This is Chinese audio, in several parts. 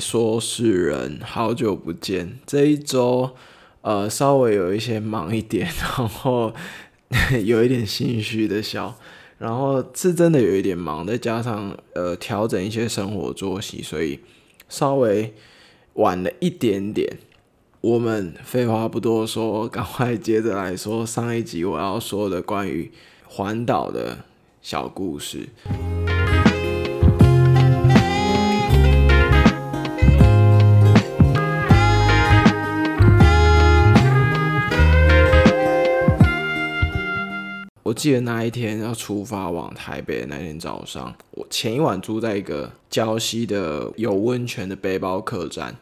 说是人，好久不见。这一周，呃，稍微有一些忙一点，然后有一点心虚的笑，然后是真的有一点忙，再加上呃调整一些生活作息，所以稍微晚了一点点。我们废话不多说，赶快接着来说上一集我要说的关于环岛的小故事。记得那一天要出发往台北的那天早上，我前一晚住在一个礁溪的有温泉的背包客栈。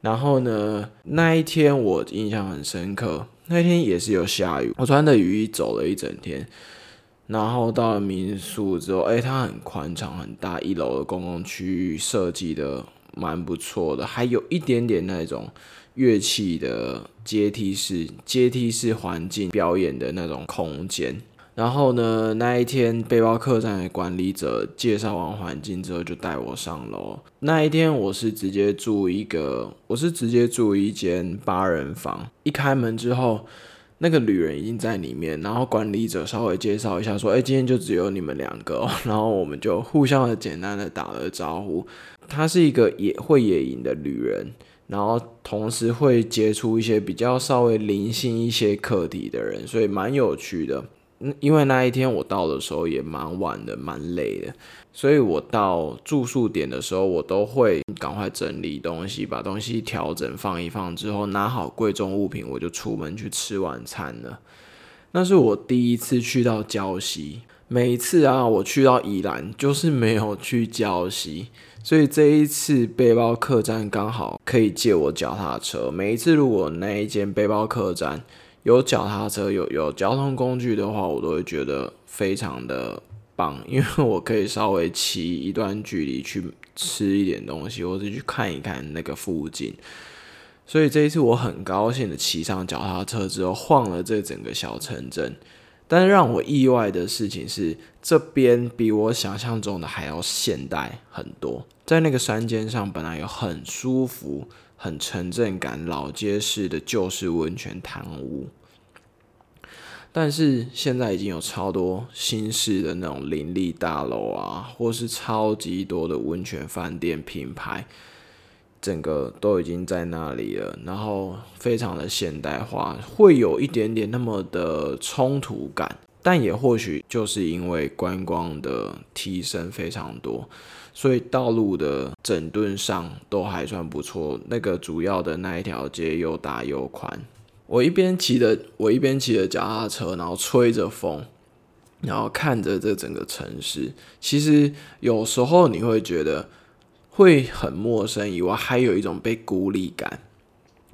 然后呢，那一天我印象很深刻，那天也是有下雨，我穿的雨衣走了一整天。然后到了民宿之后，哎，它很宽敞很大，一楼的公共区域设计的蛮不错的，还有一点点那种乐器的阶梯式阶梯式环境表演的那种空间。然后呢，那一天背包客栈的管理者介绍完环境之后，就带我上楼。那一天我是直接住一个，我是直接住一间八人房。一开门之后，那个旅人已经在里面，然后管理者稍微介绍一下，说：“哎，今天就只有你们两个。”然后我们就互相的简单的打了招呼。他是一个也会野营的旅人，然后同时会接触一些比较稍微灵性一些课题的人，所以蛮有趣的。因为那一天我到的时候也蛮晚的，蛮累的，所以我到住宿点的时候，我都会赶快整理东西，把东西调整放一放之后，拿好贵重物品，我就出门去吃晚餐了。那是我第一次去到礁溪，每一次啊，我去到宜兰就是没有去礁溪，所以这一次背包客栈刚好可以借我脚踏车。每一次如果那一间背包客栈。有脚踏车，有有交通工具的话，我都会觉得非常的棒，因为我可以稍微骑一段距离去吃一点东西，或者去看一看那个附近。所以这一次我很高兴的骑上脚踏车之后，晃了这整个小城镇。但是让我意外的事情是，这边比我想象中的还要现代很多。在那个山间上，本来有很舒服、很城镇感、老街式的旧式温泉堂屋。但是现在已经有超多新式的那种林立大楼啊，或是超级多的温泉饭店品牌，整个都已经在那里了。然后非常的现代化，会有一点点那么的冲突感，但也或许就是因为观光的提升非常多，所以道路的整顿上都还算不错。那个主要的那一条街又大又宽。我一边骑着我一边骑着脚踏车，然后吹着风，然后看着这整个城市。其实有时候你会觉得会很陌生，以外还有一种被孤立感。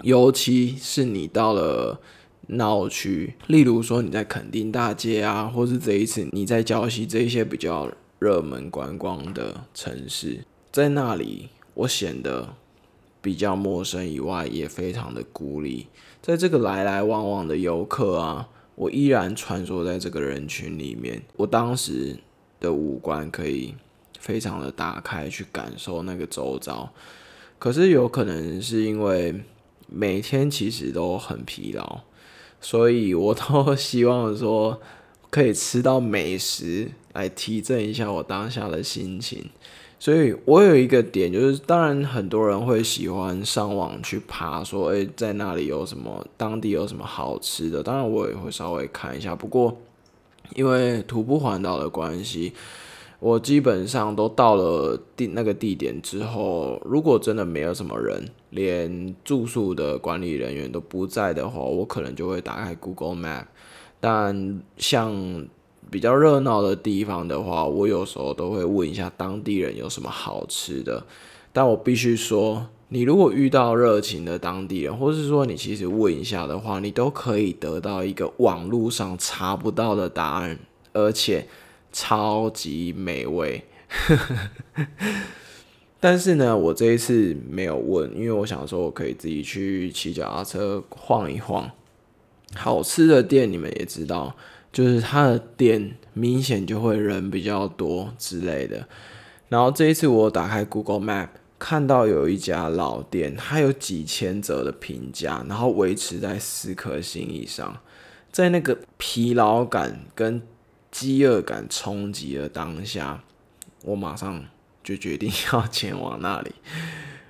尤其是你到了闹区，例如说你在垦丁大街啊，或是这一次你在礁溪这一些比较热门观光的城市，在那里我显得。比较陌生以外，也非常的孤立。在这个来来往往的游客啊，我依然穿梭在这个人群里面。我当时的五官可以非常的打开，去感受那个周遭。可是有可能是因为每天其实都很疲劳，所以我都 希望说可以吃到美食来提振一下我当下的心情。所以我有一个点，就是当然很多人会喜欢上网去爬，说诶，在那里有什么，当地有什么好吃的。当然我也会稍微看一下，不过因为徒步环岛的关系，我基本上都到了地那个地点之后，如果真的没有什么人，连住宿的管理人员都不在的话，我可能就会打开 Google Map。但像比较热闹的地方的话，我有时候都会问一下当地人有什么好吃的。但我必须说，你如果遇到热情的当地人，或是说你其实问一下的话，你都可以得到一个网络上查不到的答案，而且超级美味。但是呢，我这一次没有问，因为我想说我可以自己去骑脚踏车晃一晃。好吃的店你们也知道。就是他的店明显就会人比较多之类的，然后这一次我打开 Google Map 看到有一家老店，它有几千折的评价，然后维持在四颗星以上，在那个疲劳感跟饥饿感冲击的当下，我马上就决定要前往那里。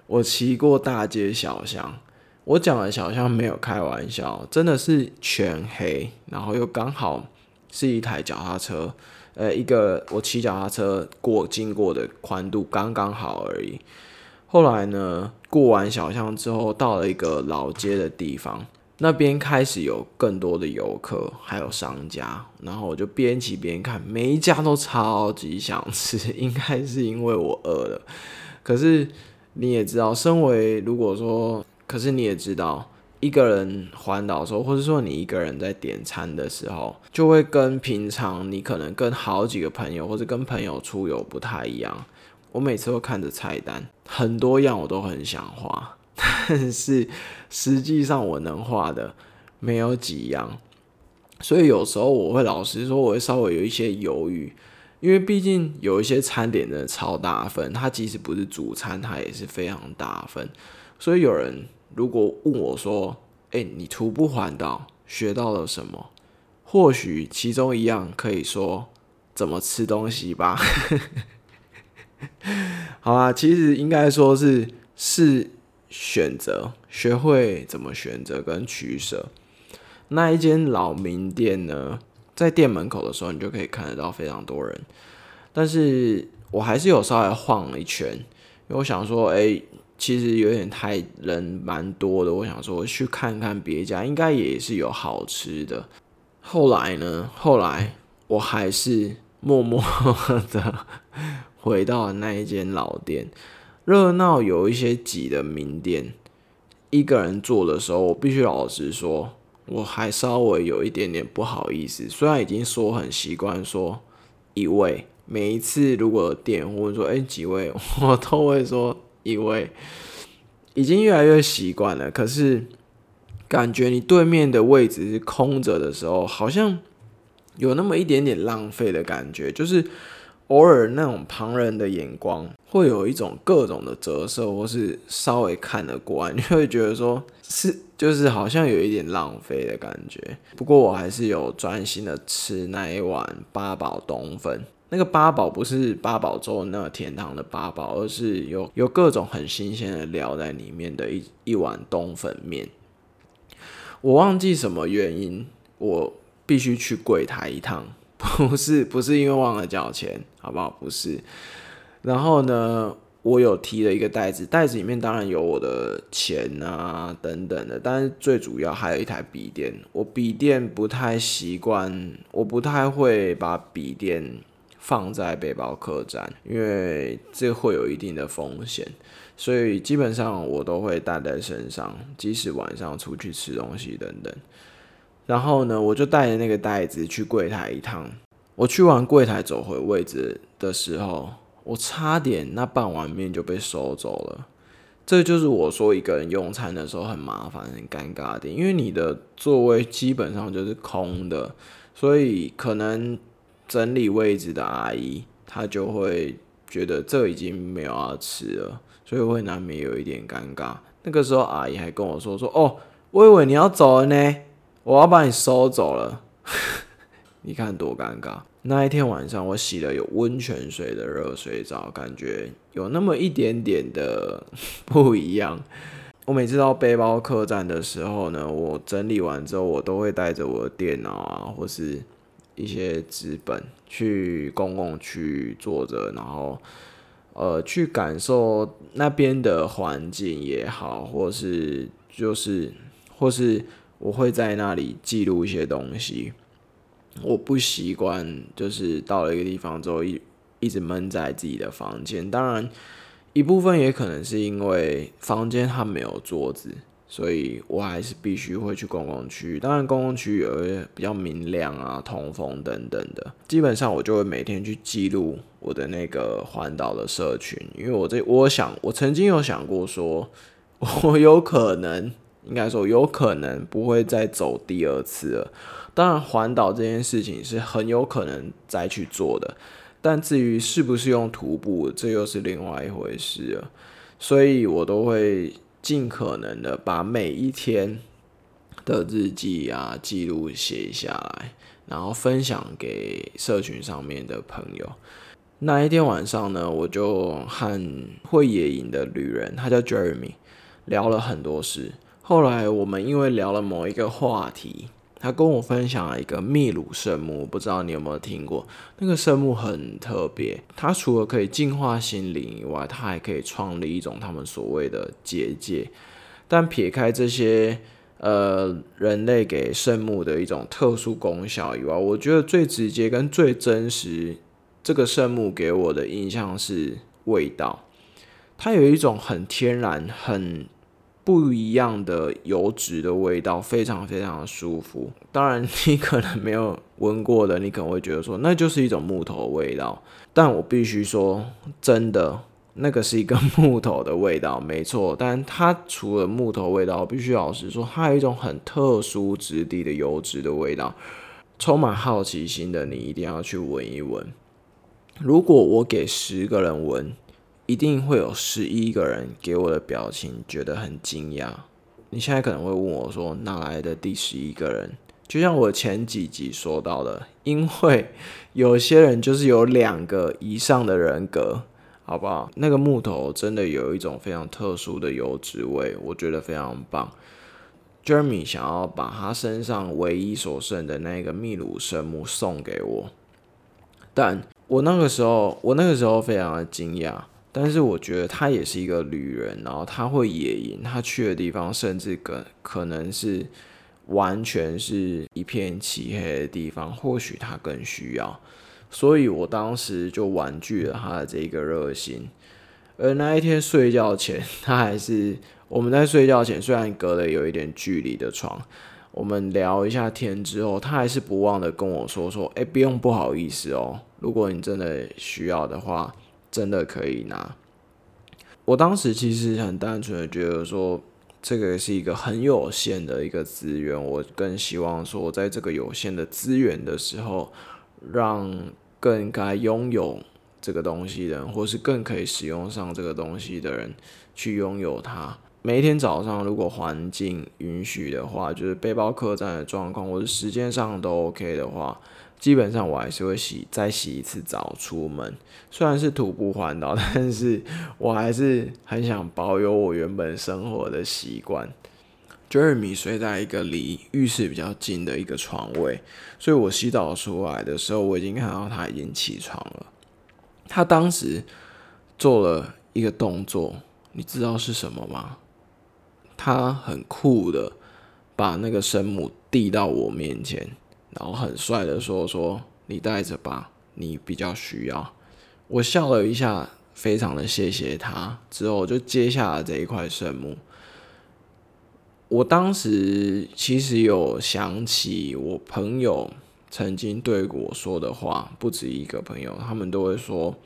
我骑过大街小巷，我讲的小巷没有开玩笑，真的是全黑，然后又刚好是一台脚踏车，呃，一个我骑脚踏车过经过的宽度刚刚好而已。后来呢，过完小巷之后，到了一个老街的地方，那边开始有更多的游客，还有商家，然后我就边骑边看，每一家都超级想吃，应该是因为我饿了，可是。你也知道，身为如果说，可是你也知道，一个人环岛的时候，或者说你一个人在点餐的时候，就会跟平常你可能跟好几个朋友或者跟朋友出游不太一样。我每次都看着菜单，很多样我都很想画，但是实际上我能画的没有几样，所以有时候我会老实说，我会稍微有一些犹豫。因为毕竟有一些餐点的超大份，它即使不是主餐，它也是非常大份。所以有人如果问我说：“哎，你徒步环岛学到了什么？”或许其中一样可以说怎么吃东西吧。好啊，其实应该说是是选择，学会怎么选择跟取舍。那一间老名店呢？在店门口的时候，你就可以看得到非常多人，但是我还是有稍微晃了一圈，因为我想说，哎，其实有点太人蛮多的，我想说去看看别家，应该也是有好吃的。后来呢，后来我还是默默的回到了那一间老店，热闹有一些挤的名店，一个人坐的时候，我必须老实说。我还稍微有一点点不好意思，虽然已经说很习惯说一位，每一次如果店问说哎几位，我都会说一位，已经越来越习惯了。可是感觉你对面的位置是空着的时候，好像有那么一点点浪费的感觉，就是。偶尔那种旁人的眼光，会有一种各种的折射，或是稍微看得过，你会觉得说是就是好像有一点浪费的感觉。不过我还是有专心的吃那一碗八宝冬粉。那个八宝不是八宝粥那个甜汤的八宝，而是有有各种很新鲜的料在里面的一一碗冬粉面。我忘记什么原因，我必须去柜台一趟。不是不是因为忘了交钱，好不好？不是。然后呢，我有提了一个袋子，袋子里面当然有我的钱啊等等的，但是最主要还有一台笔电。我笔电不太习惯，我不太会把笔电放在背包客栈，因为这会有一定的风险，所以基本上我都会带在身上，即使晚上出去吃东西等等。然后呢，我就带着那个袋子去柜台一趟。我去完柜台走回位置的时候，我差点那半碗面就被收走了。这就是我说一个人用餐的时候很麻烦、很尴尬的，因为你的座位基本上就是空的，所以可能整理位置的阿姨她就会觉得这已经没有要吃了，所以会难免有一点尴尬。那个时候阿姨还跟我说：“说哦，我以为你要走了呢。”我要把你收走了，你看多尴尬。那一天晚上，我洗了有温泉水的热水澡，感觉有那么一点点的 不一样。我每次到背包客栈的时候呢，我整理完之后，我都会带着我的电脑啊，或是一些纸本去公共区坐着，然后呃去感受那边的环境也好，或是就是或是。我会在那里记录一些东西。我不习惯，就是到了一个地方之后一一直闷在自己的房间。当然，一部分也可能是因为房间它没有桌子，所以我还是必须会去公共区。当然，公共区有一些比较明亮啊、通风等等的。基本上，我就会每天去记录我的那个环岛的社群，因为我这我想，我曾经有想过说，我有可能。应该说有可能不会再走第二次了。当然，环岛这件事情是很有可能再去做的，但至于是不是用徒步，这又是另外一回事了。所以我都会尽可能的把每一天的日记啊记录写下来，然后分享给社群上面的朋友。那一天晚上呢，我就和会野营的旅人，他叫 Jeremy，聊了很多事。后来我们因为聊了某一个话题，他跟我分享了一个秘鲁圣木，不知道你有没有听过？那个圣木很特别，它除了可以净化心灵以外，它还可以创立一种他们所谓的结界。但撇开这些呃人类给圣木的一种特殊功效以外，我觉得最直接跟最真实。这个圣木给我的印象是味道，它有一种很天然、很不一样的油脂的味道，非常非常的舒服。当然，你可能没有闻过的，你可能会觉得说那就是一种木头味道。但我必须说，真的，那个是一个木头的味道，没错。但它除了木头味道，必须老实说，它有一种很特殊质地的油脂的味道。充满好奇心的你，一定要去闻一闻。如果我给十个人闻，一定会有十一个人给我的表情觉得很惊讶。你现在可能会问我说，哪来的第十一个人？就像我前几集说到的，因为有些人就是有两个以上的人格，好不好？那个木头真的有一种非常特殊的油脂味，我觉得非常棒。Jeremy 想要把他身上唯一所剩的那个秘鲁圣木送给我，但。我那个时候，我那个时候非常的惊讶，但是我觉得他也是一个旅人，然后他会野营，他去的地方甚至可可能是完全是一片漆黑的地方，或许他更需要，所以我当时就婉拒了他的这个热心。而那一天睡觉前，他还是我们在睡觉前，虽然隔了有一点距离的床，我们聊一下天之后，他还是不忘的跟我说说，哎，不用不好意思哦。如果你真的需要的话，真的可以拿。我当时其实很单纯的觉得说，这个是一个很有限的一个资源，我更希望说，在这个有限的资源的时候，让更该拥有这个东西的人，或是更可以使用上这个东西的人，去拥有它。每一天早上，如果环境允许的话，就是背包客栈的状况，或者时间上都 OK 的话。基本上我还是会洗再洗一次澡出门，虽然是徒步环岛，但是我还是很想保有我原本生活的习惯。Jeremy 睡在一个离浴室比较近的一个床位，所以我洗澡出来的时候，我已经看到他已经起床了。他当时做了一个动作，你知道是什么吗？他很酷的把那个生母递到我面前。然后很帅的说：“说你带着吧，你比较需要。”我笑了一下，非常的谢谢他。之后就接下了这一块圣木。我当时其实有想起我朋友曾经对我说的话，不止一个朋友，他们都会说，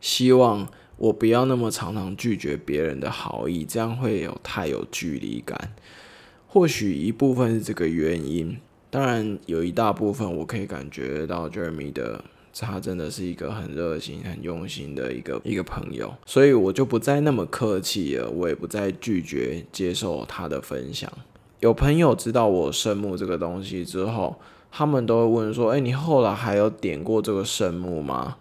希望我不要那么常常拒绝别人的好意，这样会有太有距离感。或许一部分是这个原因。当然，有一大部分我可以感觉到 Jeremy 的，他真的是一个很热心、很用心的一个一个朋友，所以我就不再那么客气了，我也不再拒绝接受他的分享。有朋友知道我圣木这个东西之后，他们都会问说：“哎，你后来还有点过这个圣木吗？”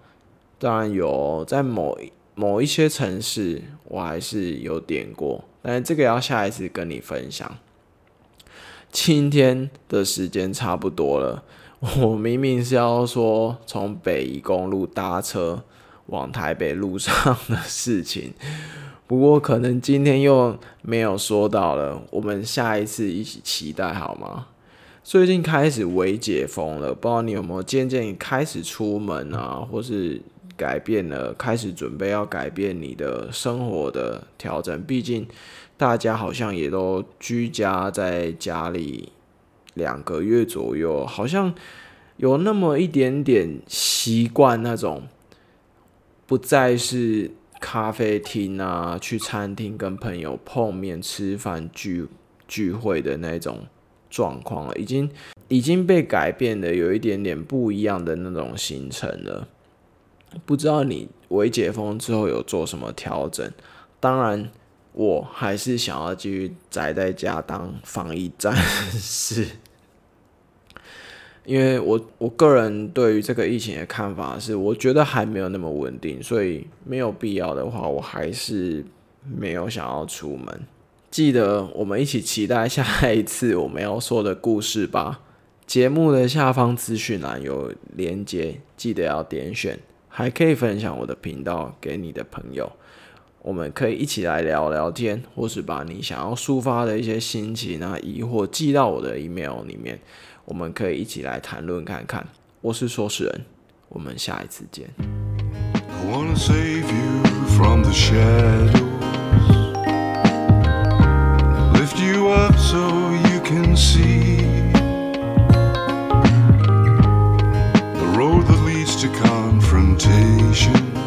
当然有，在某某一些城市，我还是有点过，但是这个要下一次跟你分享。今天的时间差不多了，我明明是要说从北宜公路搭车往台北路上的事情，不过可能今天又没有说到了，我们下一次一起期待好吗？最近开始微解封了，不知道你有没有渐渐开始出门啊，或是改变了，开始准备要改变你的生活的调整，毕竟。大家好像也都居家在家里两个月左右，好像有那么一点点习惯那种，不再是咖啡厅啊，去餐厅跟朋友碰面吃饭聚聚会的那种状况了，已经已经被改变的有一点点不一样的那种行程了。不知道你微解封之后有做什么调整？当然，我还是想要继续宅在家当防疫战士，因为我我个人对于这个疫情的看法是，我觉得还没有那么稳定，所以没有必要的话，我还是没有想要出门。记得我们一起期待下一次我们要说的故事吧。节目的下方资讯栏有连接，记得要点选，还可以分享我的频道给你的朋友，我们可以一起来聊聊天，或是把你想要抒发的一些心情啊、疑惑寄到我的 email 里面，我们可以一起来谈论看看。我是说事人，我们下一次见。I wanna save you from the shadows. Lift you up so you can see. To confrontation.